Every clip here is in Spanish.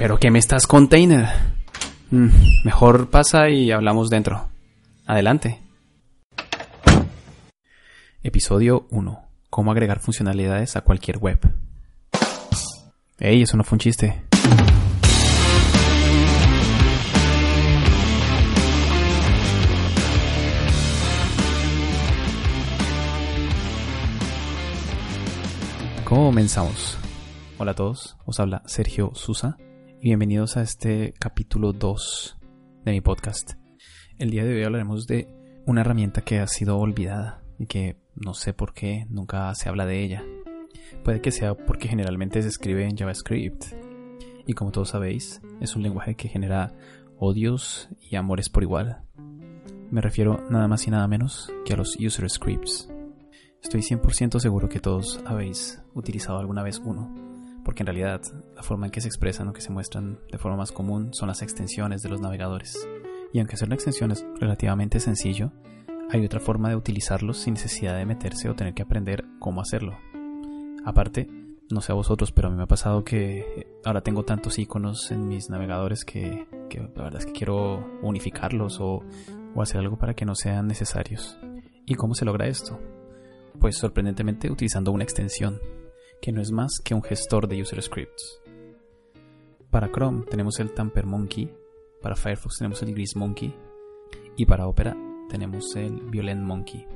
¿Pero qué me estás container? Mm, mejor pasa y hablamos dentro. Adelante. Episodio 1. Cómo agregar funcionalidades a cualquier web. Ey, eso no fue un chiste. Comenzamos. Hola a todos, os habla Sergio Susa y bienvenidos a este capítulo 2 de mi podcast. El día de hoy hablaremos de una herramienta que ha sido olvidada y que no sé por qué nunca se habla de ella. Puede que sea porque generalmente se escribe en JavaScript y como todos sabéis es un lenguaje que genera odios y amores por igual. Me refiero nada más y nada menos que a los user scripts. Estoy 100% seguro que todos habéis utilizado alguna vez uno, porque en realidad la forma en que se expresan o que se muestran de forma más común son las extensiones de los navegadores. Y aunque hacer una extensión es relativamente sencillo, hay otra forma de utilizarlos sin necesidad de meterse o tener que aprender cómo hacerlo. Aparte, no sé a vosotros, pero a mí me ha pasado que ahora tengo tantos iconos en mis navegadores que, la verdad es que quiero unificarlos o hacer algo para que no sean necesarios. ¿Y cómo se logra esto? Pues sorprendentemente utilizando una extensión, que no es más que un gestor de user scripts. Para Chrome tenemos el Tamper Monkey, para Firefox tenemos el Gris Monkey y para Opera tenemos el Violent Monkey.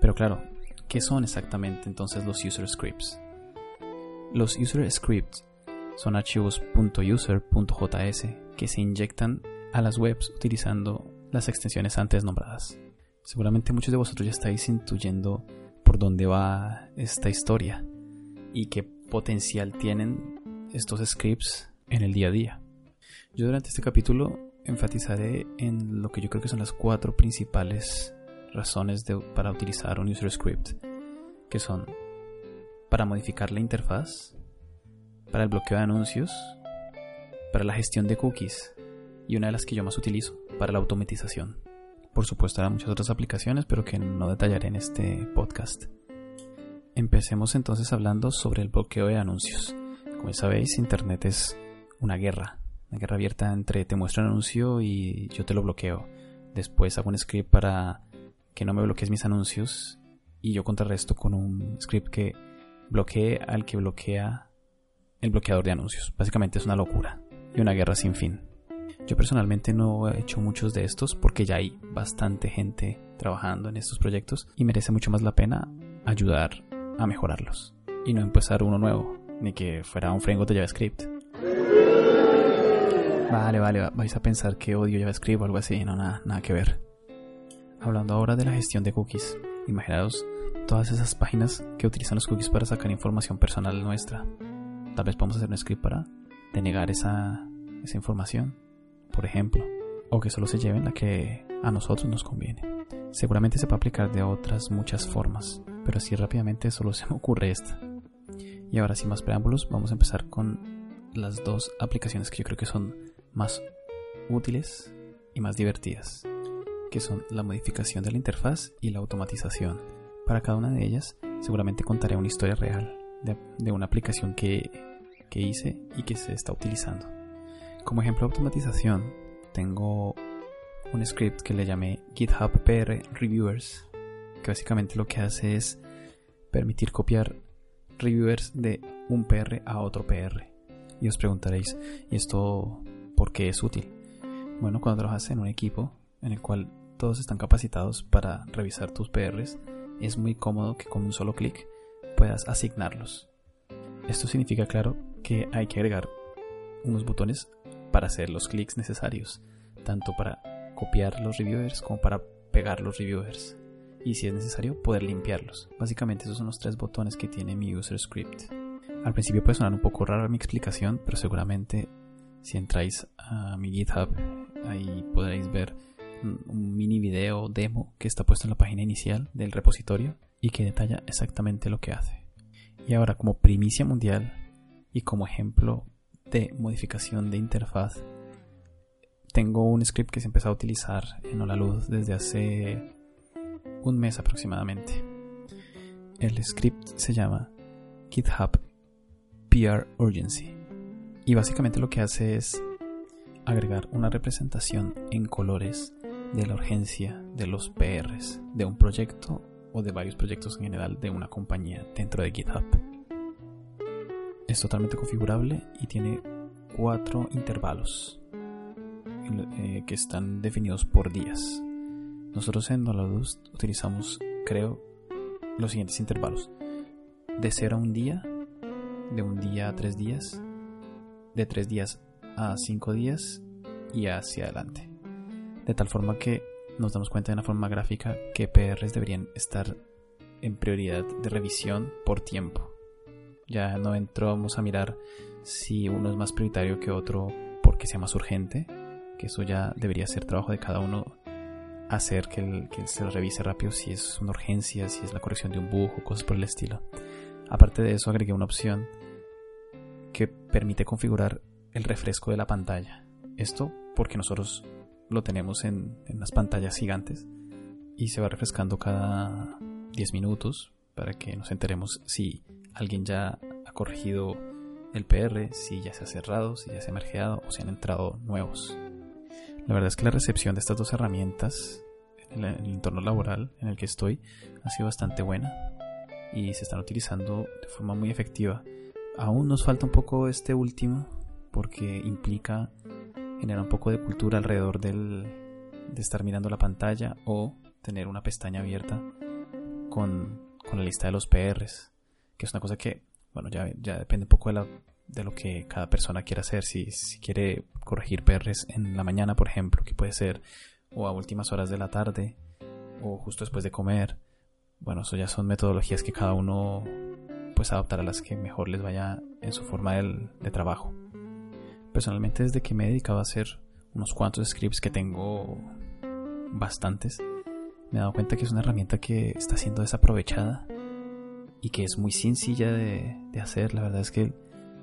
Pero claro, ¿qué son exactamente entonces los user scripts? Los user scripts son archivos .user.js que se inyectan a las webs utilizando las extensiones antes nombradas. Seguramente muchos de vosotros ya estáis intuyendo por dónde va esta historia y qué potencial tienen estos scripts en el día a día. Yo durante este capítulo enfatizaré en lo que yo creo que son las cuatro principales razones para utilizar un user script, que son para modificar la interfaz, para el bloqueo de anuncios, para la gestión de cookies y una de las que yo más utilizo, para la automatización. Por supuesto, hay muchas otras aplicaciones, pero que no detallaré en este podcast. Empecemos entonces hablando sobre el bloqueo de anuncios. Como sabéis, Internet es una guerra, una guerra abierta entre te muestro un anuncio y yo te lo bloqueo. Después hago un script para que no me bloquees mis anuncios y yo contrarresto con un script que bloquee al que bloquea el bloqueador de anuncios. Básicamente es una locura y una guerra sin fin. Yo personalmente no he hecho muchos de estos porque ya hay bastante gente trabajando en estos proyectos y merece mucho más la pena ayudar a mejorarlos y no empezar uno nuevo, ni que fuera un framework de JavaScript. Vale, vale, vais a pensar que odio JavaScript o algo así, no, nada, nada que ver. Hablando ahora de la gestión de cookies, imaginaos todas esas páginas que utilizan los cookies para sacar información personal nuestra. Tal vez podemos hacer un script para denegar esa, esa información, por ejemplo, o que solo se lleven la que a nosotros nos conviene. Seguramente se puede aplicar de otras muchas formas, pero así rápidamente solo se me ocurre esta. Y ahora sin más preámbulos, vamos a empezar con las dos aplicaciones que yo creo que son más útiles y más divertidas, que son la modificación de la interfaz y la automatización. Para cada una de ellas seguramente contaré una historia real de, una aplicación que, que hice y que se está utilizando. Como ejemplo de automatización, tengo un script que le llamé GitHub PR Reviewers, que básicamente lo que hace es permitir copiar reviewers de un PR a otro PR. Y os preguntaréis, ¿y esto por qué es útil? Bueno, cuando trabajas en un equipo en el cual todos están capacitados para revisar tus PRs, es muy cómodo que con un solo clic puedas asignarlos. Esto significa, claro, que hay que agregar unos botones para hacer los clics necesarios, tanto para copiar los reviewers como para pegar los reviewers y si es necesario poder limpiarlos. Básicamente esos son los tres botones que tiene mi user script. Al principio puede sonar un poco rara mi explicación, pero seguramente si entráis a mi GitHub ahí podréis ver un mini video demo que está puesto en la página inicial del repositorio y que detalla exactamente lo que hace. Y ahora como primicia mundial y como ejemplo de modificación de interfaz, tengo un script que se empezó a utilizar en Hola Luz desde hace un mes aproximadamente. El script se llama GitHub PR Urgency y básicamente lo que hace es agregar una representación en colores de la urgencia de los PRs de un proyecto o de varios proyectos en general de una compañía dentro de GitHub. Es totalmente configurable y tiene cuatro intervalos eh, que están definidos por días. Nosotros en Doladust utilizamos, creo, los siguientes intervalos. De 0 a un día, de un día a tres días, de tres días a cinco días y hacia adelante. De tal forma que nos damos cuenta de una forma gráfica que PRs deberían estar en prioridad de revisión por tiempo. Ya no entramos a mirar si uno es más prioritario que otro porque sea más urgente, que eso ya debería ser trabajo de cada uno hacer que, se revise rápido si es una urgencia, si es la corrección de un bug o cosas por el estilo. Aparte de eso, agregué una opción que permite configurar el refresco de la pantalla. Esto porque nosotros lo tenemos en, en las pantallas gigantes y se va refrescando cada 10 minutos para que nos enteremos si alguien ya ha corregido el PR, si ya se ha cerrado, si ya se ha mergeado o si han entrado nuevos. La verdad es que la recepción de estas dos herramientas en el entorno laboral en el que estoy ha sido bastante buena y se están utilizando de forma muy efectiva. Aún nos falta un poco este último porque implica generar un poco de cultura alrededor del, de estar mirando la pantalla o tener una pestaña abierta con, con la lista de los PRs, que es una cosa que, bueno, ya, ya depende un poco de la de lo que cada persona quiera hacer. Si, si quiere corregir PRs en la mañana, por ejemplo, que puede ser o a últimas horas de la tarde o justo después de comer. Bueno, eso ya son metodologías que cada uno pues adoptará las que mejor les vaya en su forma de, trabajo. Personalmente desde que me he dedicado a hacer unos cuantos scripts que tengo bastantes, me he dado cuenta que es una herramienta que está siendo desaprovechada y que es muy sencilla de, de hacer. La verdad es que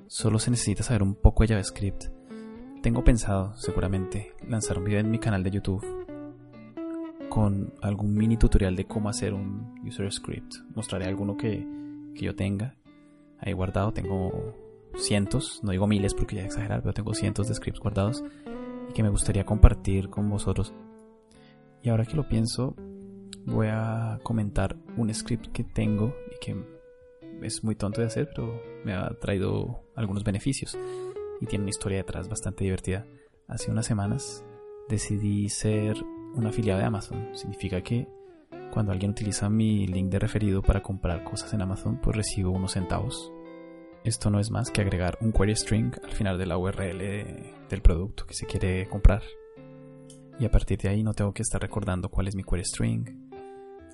Solo se necesita saber un poco de JavaScript. Tengo pensado, seguramente, lanzar un video en mi canal de YouTube con algún mini tutorial de cómo hacer un user script. Mostraré alguno que, que yo tenga ahí guardado. Tengo cientos, no digo miles porque ya exagerar, pero tengo cientos de scripts guardados y que me gustaría compartir con vosotros. Y ahora que lo pienso, voy a comentar un script que tengo y que es muy tonto de hacer, pero me ha traído algunos beneficios y tiene una historia detrás bastante divertida. Hace unas semanas decidí ser una afiliado de Amazon. Significa que cuando alguien utiliza mi link de referido para comprar cosas en Amazon, pues recibo unos centavos. Esto no es más que agregar un query string al final de la URL del producto que se quiere comprar. Y a partir de ahí no tengo que estar recordando cuál es mi query string.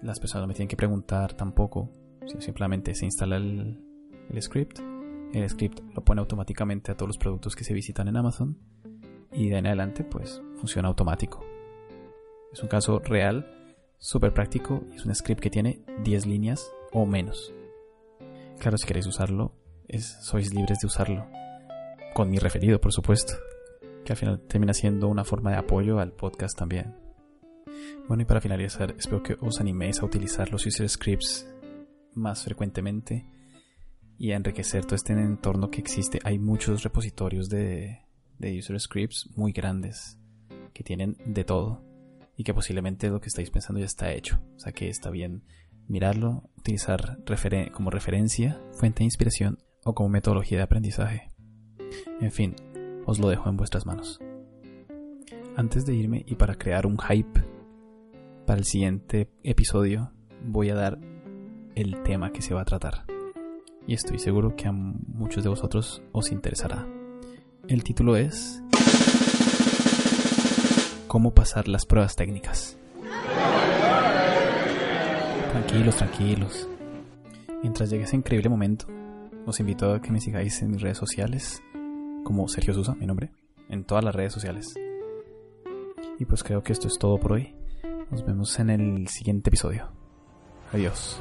Las personas no me tienen que preguntar tampoco Simplemente se instala el, script. El script lo pone automáticamente a todos los productos que se visitan en Amazon. Y de en adelante, pues funciona automático. Es un caso real, súper práctico. Es un script que tiene 10 líneas o menos. Claro, si queréis usarlo, sois libres de usarlo. Con mi referido, por supuesto. Que al final termina siendo una forma de apoyo al podcast también. Bueno, y para finalizar, espero que os animéis a utilizar los user scripts más frecuentemente y a enriquecer todo este entorno que existe. Hay muchos repositorios de, user scripts muy grandes que tienen de todo y que posiblemente lo que estáis pensando ya está hecho. O sea que está bien mirarlo, utilizar como referencia, fuente de inspiración o como metodología de aprendizaje. En fin, os lo dejo en vuestras manos. Antes de irme y para crear un hype para el siguiente episodio, voy a dar el tema que se va a tratar. y estoy seguro que a muchos de vosotros os interesará. El título es ¿Cómo pasar las pruebas técnicas? Tranquilos, tranquilos. Mientras llegue ese increíble momento, os invito a que me sigáis en mis redes sociales, como Sergio Susa, mi nombre, en todas las redes sociales. Y pues creo que esto es todo por hoy. Nos vemos en el siguiente episodio. Adiós.